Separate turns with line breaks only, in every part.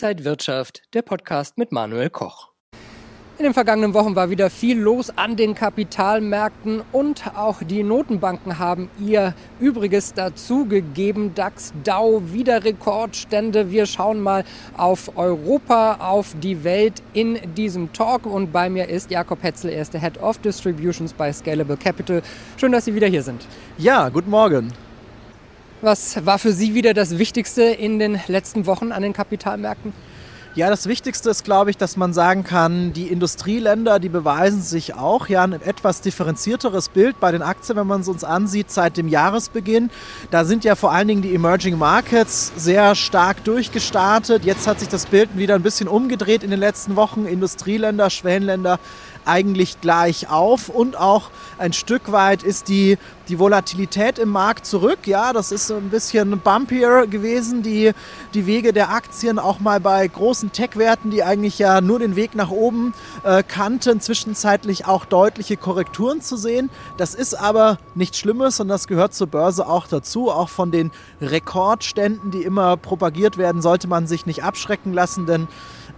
Inside Wirtschaft, der Podcast mit Manuel Koch. In den vergangenen Wochen war wieder viel los an den Kapitalmärkten und auch die Notenbanken haben ihr Übriges dazugegeben. DAX, Dow, wieder Rekordstände. Wir schauen mal auf Europa, auf die Welt in diesem Talk und bei mir ist Jakob Hetzel, er ist der Head of Distributions bei Scalable Capital. Schön, dass Sie wieder hier sind.
Ja, guten Morgen.
Was war für Sie wieder das Wichtigste in den letzten Wochen an den Kapitalmärkten?
Ja, das Wichtigste ist, glaube ich, dass man sagen kann, die Industrieländer, die beweisen sich auch. Ja, ein etwas differenzierteres Bild bei den Aktien, wenn man es uns ansieht, seit dem Jahresbeginn. Da sind ja vor allen Dingen die Emerging Markets sehr stark durchgestartet. Jetzt hat sich das Bild wieder ein bisschen umgedreht in den letzten Wochen. Industrieländer, Schwellenländer eigentlich gleich auf und auch ein Stück weit ist die, die Volatilität im Markt zurück. Ja, das ist ein bisschen bumpier gewesen, die, die Wege der Aktien auch mal bei großen Tech-Werten, die eigentlich ja nur den Weg nach oben äh, kannten, zwischenzeitlich auch deutliche Korrekturen zu sehen. Das ist aber nichts Schlimmes und das gehört zur Börse auch dazu. Auch von den Rekordständen, die immer propagiert werden, sollte man sich nicht abschrecken lassen, denn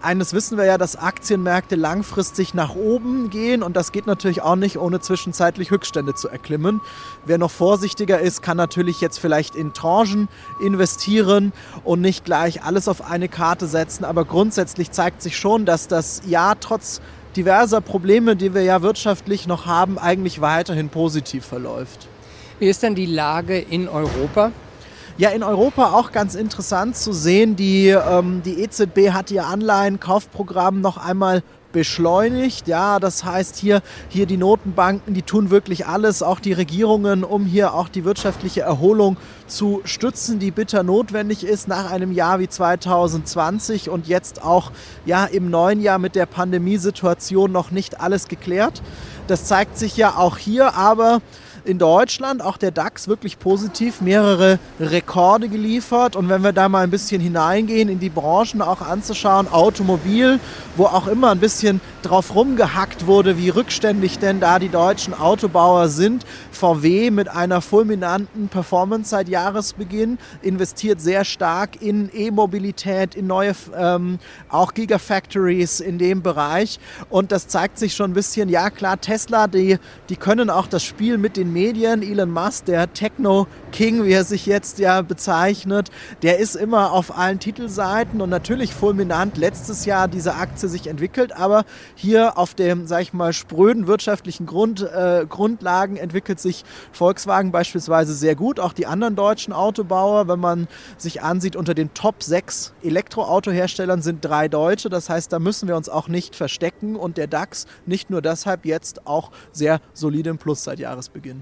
eines wissen wir ja, dass Aktienmärkte langfristig nach oben gehen und das geht natürlich auch nicht, ohne zwischenzeitlich Höchststände zu erklimmen. Wer noch vorsichtiger ist, kann natürlich jetzt vielleicht in Tranchen investieren und nicht gleich alles auf eine Karte setzen. Aber grundsätzlich zeigt sich schon, dass das Jahr trotz diverser Probleme, die wir ja wirtschaftlich noch haben, eigentlich weiterhin positiv verläuft.
Wie ist denn die Lage in Europa?
Ja, in Europa auch ganz interessant zu sehen. Die, ähm, die EZB hat ihr Anleihenkaufprogramm noch einmal beschleunigt. Ja, das heißt hier, hier die Notenbanken, die tun wirklich alles, auch die Regierungen, um hier auch die wirtschaftliche Erholung zu stützen, die bitter notwendig ist nach einem Jahr wie 2020 und jetzt auch ja im neuen Jahr mit der Pandemiesituation noch nicht alles geklärt. Das zeigt sich ja auch hier, aber in Deutschland, auch der DAX, wirklich positiv, mehrere Rekorde geliefert. Und wenn wir da mal ein bisschen hineingehen in die Branchen auch anzuschauen, Automobil, wo auch immer ein bisschen drauf rumgehackt wurde, wie rückständig denn da die deutschen Autobauer sind. VW mit einer fulminanten Performance seit Jahresbeginn investiert sehr stark in E-Mobilität, in neue ähm, auch Gigafactories in dem Bereich. Und das zeigt sich schon ein bisschen, ja klar, Tesla, die, die können auch das Spiel mit den Medien. Elon Musk, der Techno-King, wie er sich jetzt ja bezeichnet, der ist immer auf allen Titelseiten und natürlich fulminant. Letztes Jahr diese Aktie sich entwickelt, aber hier auf dem, sag ich mal, spröden wirtschaftlichen Grund, äh, Grundlagen entwickelt sich Volkswagen beispielsweise sehr gut, auch die anderen deutschen Autobauer, wenn man sich ansieht, unter den Top 6 Elektroautoherstellern sind drei Deutsche, das heißt, da müssen wir uns auch nicht verstecken und der DAX nicht nur deshalb jetzt auch sehr solide im Plus seit Jahresbeginn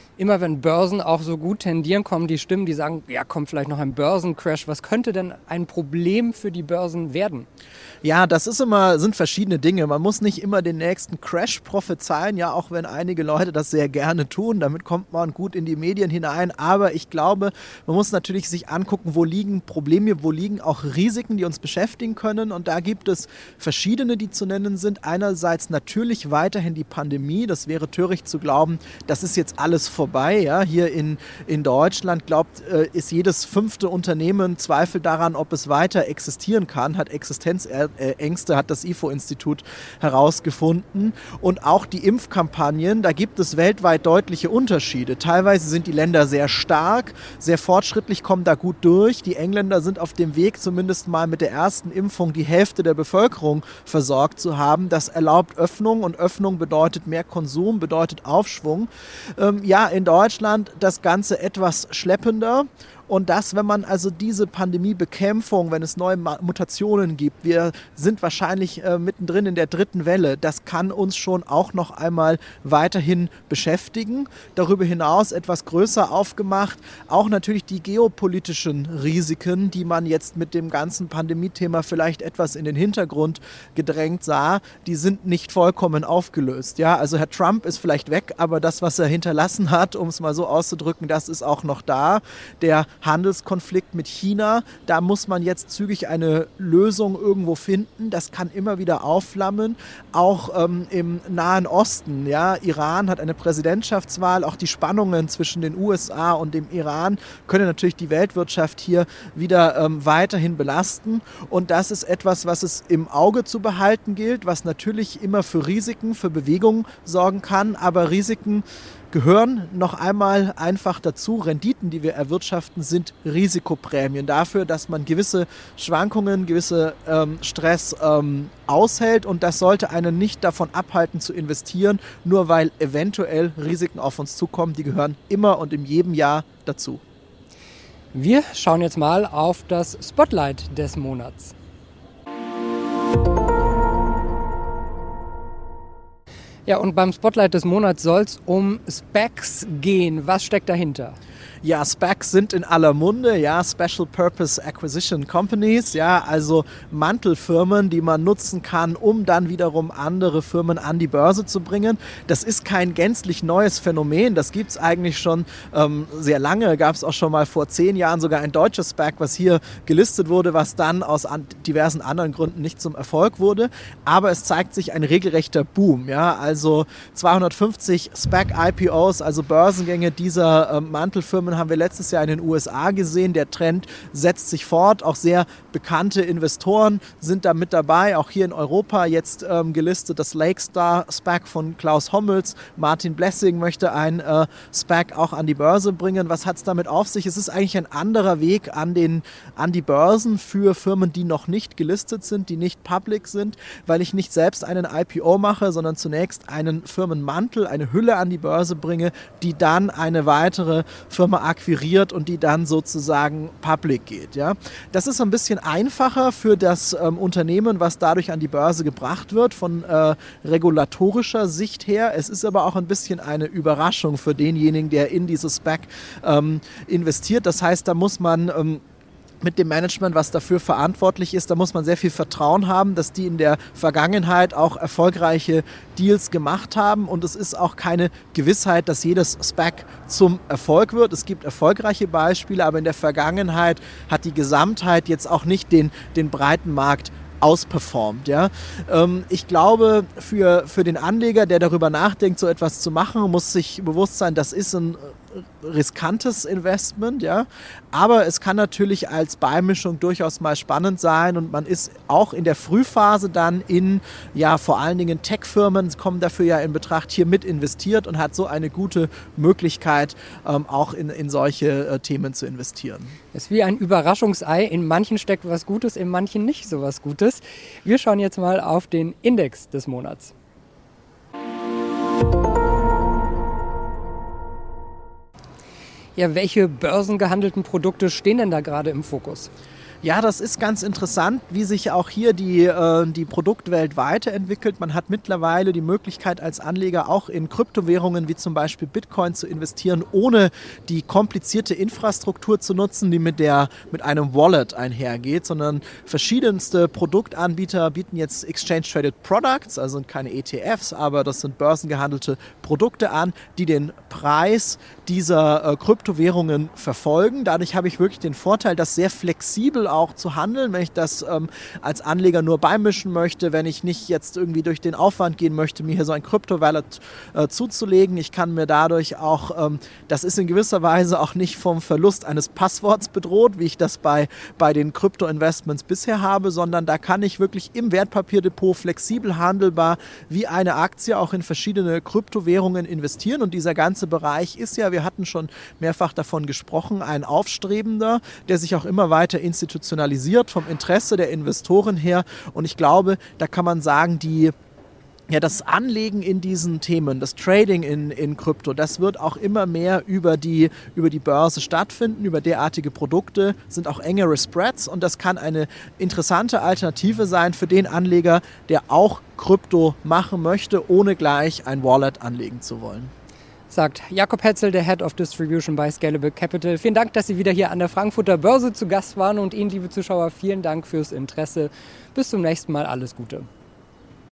immer wenn Börsen auch so gut tendieren, kommen die Stimmen, die sagen, ja, kommt vielleicht noch ein Börsencrash. Was könnte denn ein Problem für die Börsen werden?
Ja, das ist immer, sind verschiedene Dinge. Man muss nicht immer den nächsten Crash prophezeien, ja, auch wenn einige Leute das sehr gerne tun. Damit kommt man gut in die Medien hinein. Aber ich glaube, man muss natürlich sich angucken, wo liegen Probleme, wo liegen auch Risiken, die uns beschäftigen können. Und da gibt es verschiedene, die zu nennen sind. Einerseits natürlich weiterhin die Pandemie. Das wäre töricht zu glauben, das ist jetzt alles vorbei vorbei. Ja? Hier in, in Deutschland glaubt, äh, ist jedes fünfte Unternehmen Zweifel daran, ob es weiter existieren kann, hat Existenzängste, hat das IFO-Institut herausgefunden. Und auch die Impfkampagnen, da gibt es weltweit deutliche Unterschiede. Teilweise sind die Länder sehr stark, sehr fortschrittlich, kommen da gut durch. Die Engländer sind auf dem Weg, zumindest mal mit der ersten Impfung die Hälfte der Bevölkerung versorgt zu haben. Das erlaubt Öffnung und Öffnung bedeutet mehr Konsum, bedeutet Aufschwung. Ähm, ja, in Deutschland das Ganze etwas schleppender und das, wenn man also diese Pandemiebekämpfung, wenn es neue Mutationen gibt, wir sind wahrscheinlich äh, mittendrin in der dritten Welle, das kann uns schon auch noch einmal weiterhin beschäftigen. Darüber hinaus etwas größer aufgemacht, auch natürlich die geopolitischen Risiken, die man jetzt mit dem ganzen Pandemie-Thema vielleicht etwas in den Hintergrund gedrängt sah, die sind nicht vollkommen aufgelöst. Ja, also Herr Trump ist vielleicht weg, aber das, was er hinterlassen hat, um es mal so auszudrücken, das ist auch noch da. Der Handelskonflikt mit China. Da muss man jetzt zügig eine Lösung irgendwo finden. Das kann immer wieder aufflammen. Auch ähm, im Nahen Osten. Ja, Iran hat eine Präsidentschaftswahl. Auch die Spannungen zwischen den USA und dem Iran können natürlich die Weltwirtschaft hier wieder ähm, weiterhin belasten. Und das ist etwas, was es im Auge zu behalten gilt, was natürlich immer für Risiken, für Bewegungen sorgen kann. Aber Risiken gehören noch einmal einfach dazu. Renditen, die wir erwirtschaften, sind Risikoprämien dafür, dass man gewisse Schwankungen, gewisse ähm, Stress ähm, aushält und das sollte einen nicht davon abhalten zu investieren, nur weil eventuell Risiken auf uns zukommen. Die gehören immer und in jedem Jahr dazu.
Wir schauen jetzt mal auf das Spotlight des Monats. Ja, und beim Spotlight des Monats soll es um Specs gehen. Was steckt dahinter?
Ja, SPACs sind in aller Munde, ja, Special Purpose Acquisition Companies, ja, also Mantelfirmen, die man nutzen kann, um dann wiederum andere Firmen an die Börse zu bringen. Das ist kein gänzlich neues Phänomen, das gibt es eigentlich schon ähm, sehr lange, gab es auch schon mal vor zehn Jahren sogar ein deutsches SPAC, was hier gelistet wurde, was dann aus an diversen anderen Gründen nicht zum Erfolg wurde. Aber es zeigt sich ein regelrechter Boom, ja, also 250 SPAC-IPOs, also Börsengänge dieser ähm, Mantelfirmen Firmen haben wir letztes Jahr in den USA gesehen. Der Trend setzt sich fort. Auch sehr bekannte Investoren sind da mit dabei. Auch hier in Europa jetzt ähm, gelistet das Lakestar SPAC von Klaus Hommels. Martin Blessing möchte ein äh, SPAC auch an die Börse bringen. Was hat es damit auf sich? Es ist eigentlich ein anderer Weg an, den, an die Börsen für Firmen, die noch nicht gelistet sind, die nicht public sind, weil ich nicht selbst einen IPO mache, sondern zunächst einen Firmenmantel, eine Hülle an die Börse bringe, die dann eine weitere Firma akquiriert und die dann sozusagen public geht. Ja? Das ist ein bisschen einfacher für das ähm, Unternehmen, was dadurch an die Börse gebracht wird, von äh, regulatorischer Sicht her. Es ist aber auch ein bisschen eine Überraschung für denjenigen, der in dieses SPAC ähm, investiert. Das heißt, da muss man ähm, mit dem Management, was dafür verantwortlich ist. Da muss man sehr viel Vertrauen haben, dass die in der Vergangenheit auch erfolgreiche Deals gemacht haben. Und es ist auch keine Gewissheit, dass jedes SPAC zum Erfolg wird. Es gibt erfolgreiche Beispiele, aber in der Vergangenheit hat die Gesamtheit jetzt auch nicht den, den breiten Markt ausperformt. Ja? Ähm, ich glaube, für, für den Anleger, der darüber nachdenkt, so etwas zu machen, muss sich bewusst sein, das ist ein riskantes Investment, ja. Aber es kann natürlich als Beimischung durchaus mal spannend sein und man ist auch in der Frühphase dann in, ja, vor allen Dingen Tech-Firmen kommen dafür ja in Betracht, hier mit investiert und hat so eine gute Möglichkeit, ähm, auch in, in solche äh, Themen zu investieren.
Es ist wie ein Überraschungsei. In manchen steckt was Gutes, in manchen nicht so was Gutes. Wir schauen jetzt mal auf den Index des Monats. Ja, welche börsengehandelten Produkte stehen denn da gerade im Fokus?
Ja, das ist ganz interessant, wie sich auch hier die, äh, die Produktwelt weiterentwickelt. Man hat mittlerweile die Möglichkeit als Anleger auch in Kryptowährungen wie zum Beispiel Bitcoin zu investieren, ohne die komplizierte Infrastruktur zu nutzen, die mit, der, mit einem Wallet einhergeht, sondern verschiedenste Produktanbieter bieten jetzt Exchange Traded Products, also sind keine ETFs, aber das sind börsengehandelte Produkte an, die den Preis dieser äh, Kryptowährungen verfolgen. Dadurch habe ich wirklich den Vorteil, das sehr flexibel auch zu handeln, wenn ich das ähm, als Anleger nur beimischen möchte, wenn ich nicht jetzt irgendwie durch den Aufwand gehen möchte, mir hier so ein Krypto-Wallet äh, zuzulegen. Ich kann mir dadurch auch, ähm, das ist in gewisser Weise auch nicht vom Verlust eines Passworts bedroht, wie ich das bei, bei den Krypto-Investments bisher habe, sondern da kann ich wirklich im Wertpapierdepot flexibel handelbar wie eine Aktie auch in verschiedene Kryptowährungen investieren. Und dieser ganze Bereich ist ja, wir hatten schon mehrfach davon gesprochen, ein aufstrebender, der sich auch immer weiter institutionalisiert institutionalisiert vom Interesse der Investoren her. Und ich glaube, da kann man sagen, die ja, das Anlegen in diesen Themen, das Trading in, in Krypto, das wird auch immer mehr über die, über die Börse stattfinden, über derartige Produkte, sind auch engere Spreads und das kann eine interessante Alternative sein für den Anleger, der auch Krypto machen möchte, ohne gleich ein Wallet anlegen zu wollen
sagt Jakob Hetzel, der Head of Distribution bei Scalable Capital. Vielen Dank, dass Sie wieder hier an der Frankfurter Börse zu Gast waren und Ihnen, liebe Zuschauer, vielen Dank fürs Interesse. Bis zum nächsten Mal, alles Gute.